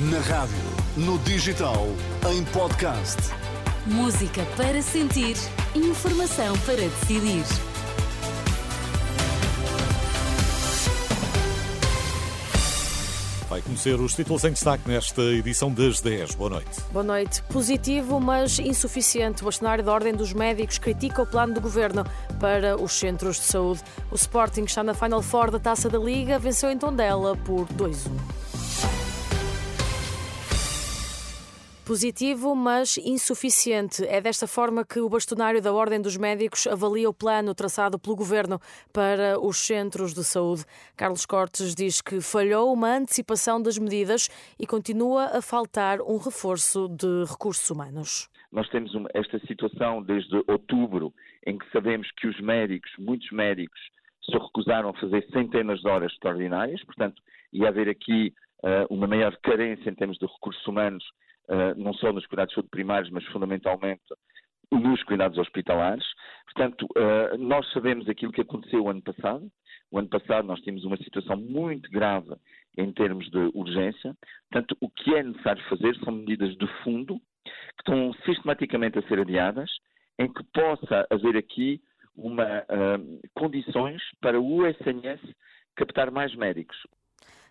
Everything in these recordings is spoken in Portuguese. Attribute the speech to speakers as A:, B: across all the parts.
A: Na rádio, no digital, em podcast.
B: Música para sentir, informação para decidir.
C: Vai conhecer os títulos em destaque nesta edição das 10. Boa noite.
D: Boa noite. Positivo, mas insuficiente. O bastonário da Ordem dos Médicos critica o plano do governo para os centros de saúde. O Sporting está na Final Four da Taça da Liga, venceu em Tondela por 2-1. Positivo, mas insuficiente. É desta forma que o bastonário da Ordem dos Médicos avalia o plano traçado pelo governo para os centros de saúde. Carlos Cortes diz que falhou uma antecipação das medidas e continua a faltar um reforço de recursos humanos.
E: Nós temos esta situação desde outubro, em que sabemos que os médicos, muitos médicos, se recusaram a fazer centenas de horas extraordinárias, portanto, ia haver aqui uh, uma maior carência em termos de recursos humanos não só nos cuidados de saúde primários, mas fundamentalmente nos cuidados hospitalares. Portanto, uh, nós sabemos aquilo que aconteceu o ano passado. O ano passado nós tínhamos uma situação muito grave em termos de urgência. Portanto, o que é necessário fazer são medidas de fundo que estão sistematicamente a ser adiadas, em que possa haver aqui uma, uh, condições para o SNS captar mais médicos.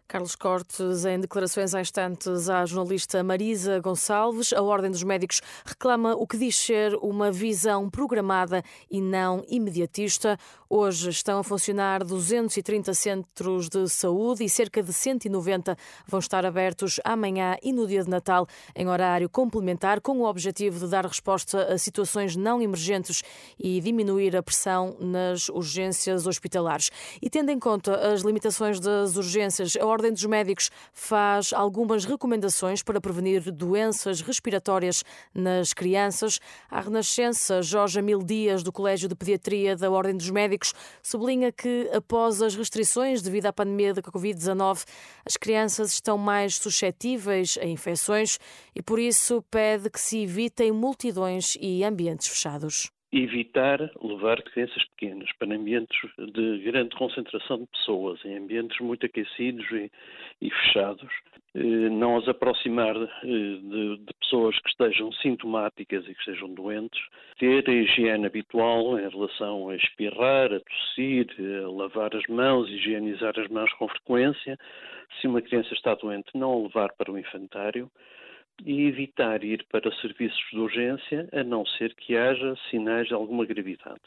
D: Carlos Cortes, em declarações há instantes à jornalista Marisa Gonçalves, a Ordem dos Médicos reclama o que diz ser uma visão programada e não imediatista. Hoje estão a funcionar 230 centros de saúde e cerca de 190 vão estar abertos amanhã e no dia de Natal em horário complementar, com o objetivo de dar resposta a situações não emergentes e diminuir a pressão nas urgências hospitalares. E tendo em conta as limitações das urgências, a Ordem dos Médicos faz algumas recomendações para prevenir doenças respiratórias nas crianças. A Renascença, Jorge Amil Dias, do Colégio de Pediatria da Ordem dos Médicos, sublinha que, após as restrições devido à pandemia da Covid-19, as crianças estão mais suscetíveis a infecções e, por isso, pede que se evitem multidões e ambientes fechados
F: evitar levar crianças pequenas para ambientes de grande concentração de pessoas, em ambientes muito aquecidos e, e fechados, eh, não as aproximar eh, de, de, pessoas que estejam sintomáticas e que estejam doentes, ter a higiene habitual em relação a espirrar, a tossir, a lavar as mãos, higienizar as mãos com frequência. Se uma criança está doente, não a levar para o infantário e evitar ir para serviços de urgência, a não ser que haja sinais de alguma gravidade.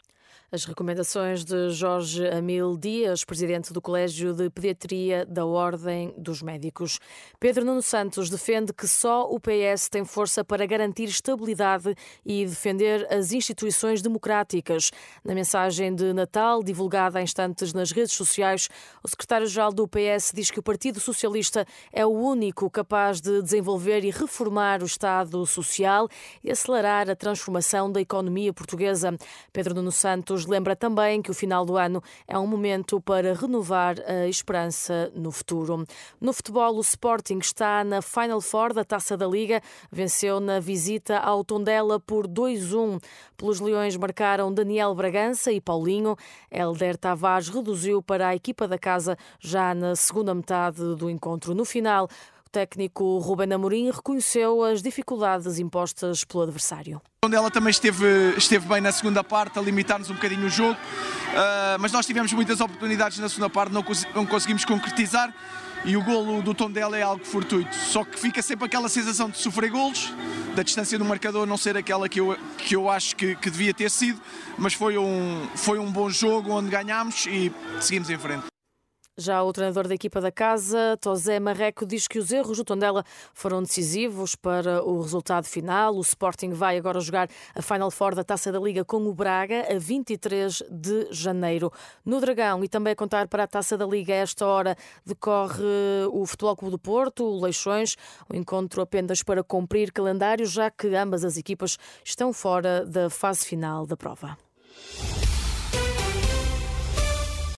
D: As recomendações de Jorge Amil Dias, presidente do Colégio de Pediatria da Ordem dos Médicos. Pedro Nuno Santos defende que só o PS tem força para garantir estabilidade e defender as instituições democráticas. Na mensagem de Natal, divulgada há instantes nas redes sociais, o secretário-geral do PS diz que o Partido Socialista é o único capaz de desenvolver e reformar o Estado Social e acelerar a transformação da economia portuguesa. Pedro Nuno Santos lembra também que o final do ano é um momento para renovar a esperança no futuro. No futebol, o Sporting está na Final Four da Taça da Liga, venceu na visita ao Tondela por 2-1. Pelos Leões marcaram Daniel Bragança e Paulinho. Helder Tavares reduziu para a equipa da casa já na segunda metade do encontro. No final, o técnico Ruben Amorim reconheceu as dificuldades impostas pelo adversário.
G: Onde ela também esteve, esteve bem na segunda parte, a limitar-nos um bocadinho o jogo, uh, mas nós tivemos muitas oportunidades na segunda parte, não, não conseguimos concretizar e o golo do Tondela é algo fortuito. Só que fica sempre aquela sensação de sofrer golos, da distância do marcador não ser aquela que eu, que eu acho que, que devia ter sido, mas foi um, foi um bom jogo onde ganhámos e seguimos em frente.
D: Já o treinador da equipa da casa, Tosé Marreco, diz que os erros do Tondela foram decisivos para o resultado final. O Sporting vai agora jogar a Final Four da Taça da Liga com o Braga a 23 de janeiro. No Dragão e também a contar para a Taça da Liga, a esta hora decorre o Futebol Clube do Porto, o Leixões, o encontro apenas para cumprir calendário, já que ambas as equipas estão fora da fase final da prova.